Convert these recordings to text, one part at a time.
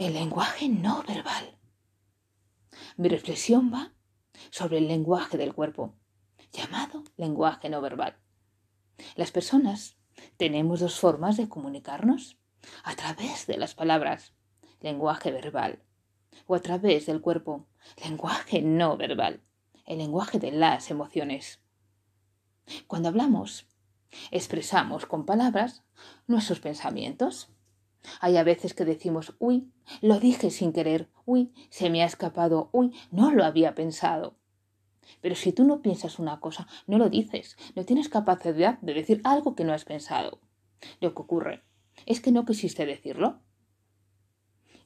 El lenguaje no verbal. Mi reflexión va sobre el lenguaje del cuerpo, llamado lenguaje no verbal. Las personas tenemos dos formas de comunicarnos, a través de las palabras, lenguaje verbal, o a través del cuerpo, lenguaje no verbal, el lenguaje de las emociones. Cuando hablamos, expresamos con palabras nuestros pensamientos. Hay a veces que decimos, uy, lo dije sin querer, uy, se me ha escapado, uy, no lo había pensado. Pero si tú no piensas una cosa, no lo dices, no tienes capacidad de decir algo que no has pensado. Lo que ocurre es que no quisiste decirlo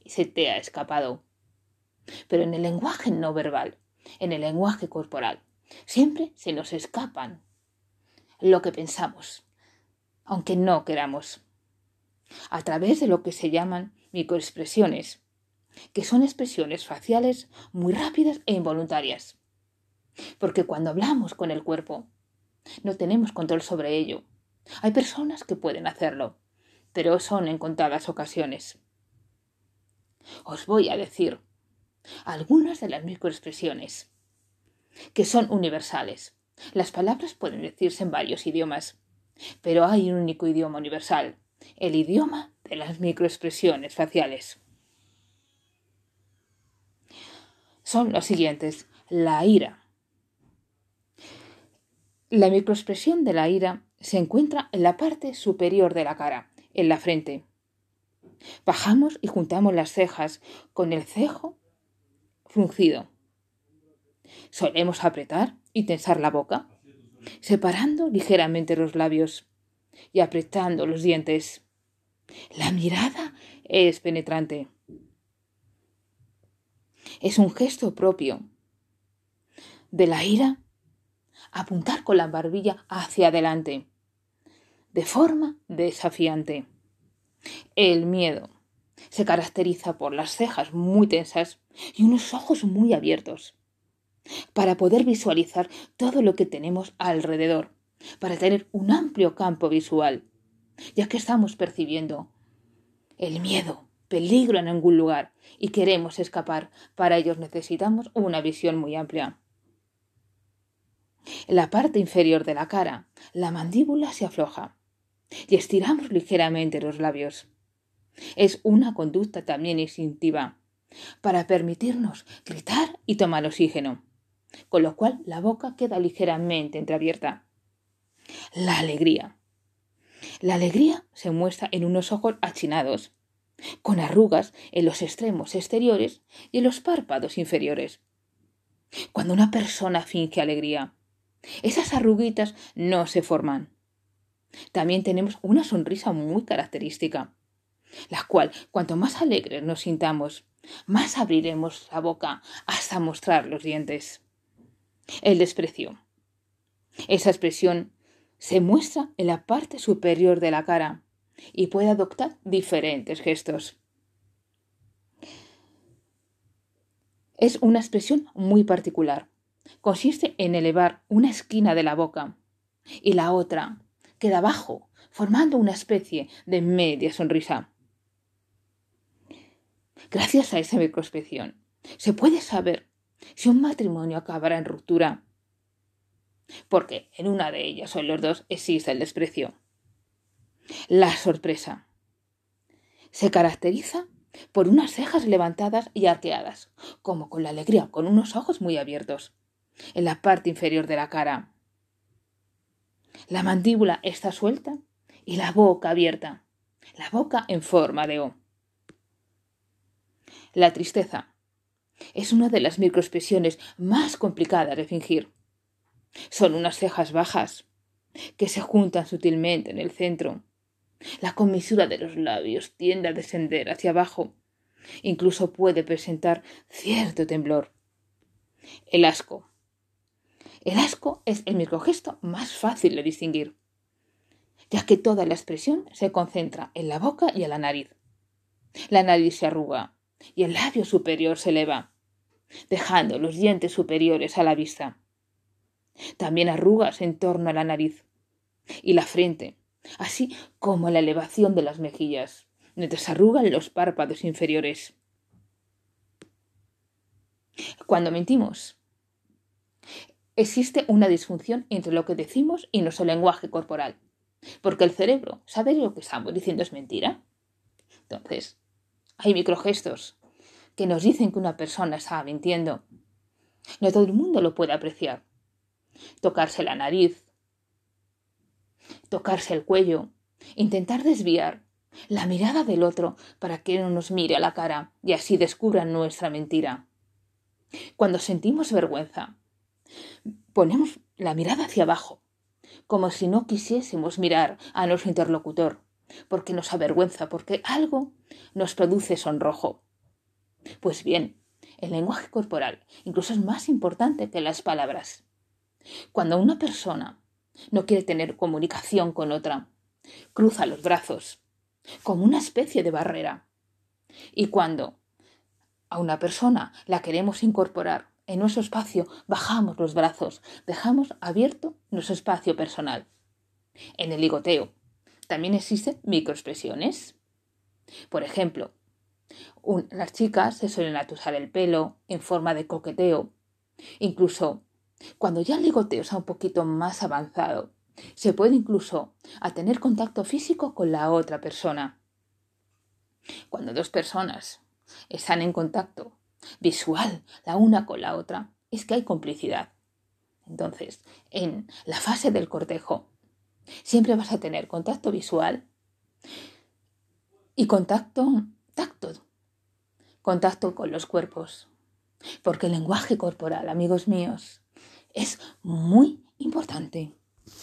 y se te ha escapado. Pero en el lenguaje no verbal, en el lenguaje corporal, siempre se nos escapan lo que pensamos, aunque no queramos, a través de lo que se llaman microexpresiones, que son expresiones faciales muy rápidas e involuntarias. Porque cuando hablamos con el cuerpo, no tenemos control sobre ello. Hay personas que pueden hacerlo, pero son en contadas ocasiones. Os voy a decir algunas de las microexpresiones que son universales. Las palabras pueden decirse en varios idiomas, pero hay un único idioma universal, el idioma de las microexpresiones faciales. Son los siguientes. La ira, la microexpresión de la ira se encuentra en la parte superior de la cara, en la frente. Bajamos y juntamos las cejas con el cejo fruncido. Solemos apretar y tensar la boca, separando ligeramente los labios y apretando los dientes. La mirada es penetrante. Es un gesto propio de la ira apuntar con la barbilla hacia adelante, de forma desafiante. El miedo se caracteriza por las cejas muy tensas y unos ojos muy abiertos, para poder visualizar todo lo que tenemos alrededor, para tener un amplio campo visual, ya que estamos percibiendo el miedo, peligro en algún lugar y queremos escapar, para ello necesitamos una visión muy amplia. En la parte inferior de la cara, la mandíbula se afloja y estiramos ligeramente los labios. Es una conducta también instintiva para permitirnos gritar y tomar oxígeno, con lo cual la boca queda ligeramente entreabierta. La alegría. La alegría se muestra en unos ojos achinados, con arrugas en los extremos exteriores y en los párpados inferiores. Cuando una persona finge alegría, esas arruguitas no se forman. También tenemos una sonrisa muy característica, la cual, cuanto más alegres nos sintamos, más abriremos la boca hasta mostrar los dientes. El desprecio. Esa expresión se muestra en la parte superior de la cara y puede adoptar diferentes gestos. Es una expresión muy particular consiste en elevar una esquina de la boca y la otra queda abajo, formando una especie de media sonrisa. Gracias a esa microspección se puede saber si un matrimonio acabará en ruptura, porque en una de ellas o en los dos existe el desprecio. La sorpresa se caracteriza por unas cejas levantadas y arqueadas, como con la alegría, con unos ojos muy abiertos en la parte inferior de la cara. La mandíbula está suelta y la boca abierta, la boca en forma de O. La tristeza es una de las microexpresiones más complicadas de fingir. Son unas cejas bajas que se juntan sutilmente en el centro. La comisura de los labios tiende a descender hacia abajo. Incluso puede presentar cierto temblor. El asco el asco es el microgesto más fácil de distinguir, ya que toda la expresión se concentra en la boca y en la nariz. La nariz se arruga y el labio superior se eleva, dejando los dientes superiores a la vista. También arrugas en torno a la nariz y la frente, así como la elevación de las mejillas, mientras arrugan los párpados inferiores. Cuando mentimos, existe una disfunción entre lo que decimos y nuestro lenguaje corporal, porque el cerebro sabe lo que estamos diciendo es mentira. Entonces, hay microgestos que nos dicen que una persona está mintiendo. No todo el mundo lo puede apreciar. Tocarse la nariz, tocarse el cuello, intentar desviar la mirada del otro para que no nos mire a la cara y así descubran nuestra mentira. Cuando sentimos vergüenza, ponemos la mirada hacia abajo, como si no quisiésemos mirar a nuestro interlocutor, porque nos avergüenza, porque algo nos produce sonrojo. Pues bien, el lenguaje corporal incluso es más importante que las palabras. Cuando una persona no quiere tener comunicación con otra, cruza los brazos, como una especie de barrera. Y cuando a una persona la queremos incorporar en nuestro espacio, bajamos los brazos, dejamos abierto nuestro espacio personal. En el ligoteo también existen microexpresiones. Por ejemplo, las chicas se suelen atusar el pelo en forma de coqueteo. Incluso cuando ya el ligoteo está un poquito más avanzado, se puede incluso a tener contacto físico con la otra persona. Cuando dos personas están en contacto visual la una con la otra, es que hay complicidad. Entonces, en la fase del cortejo, siempre vas a tener contacto visual y contacto tacto, contacto con los cuerpos. Porque el lenguaje corporal, amigos míos, es muy importante.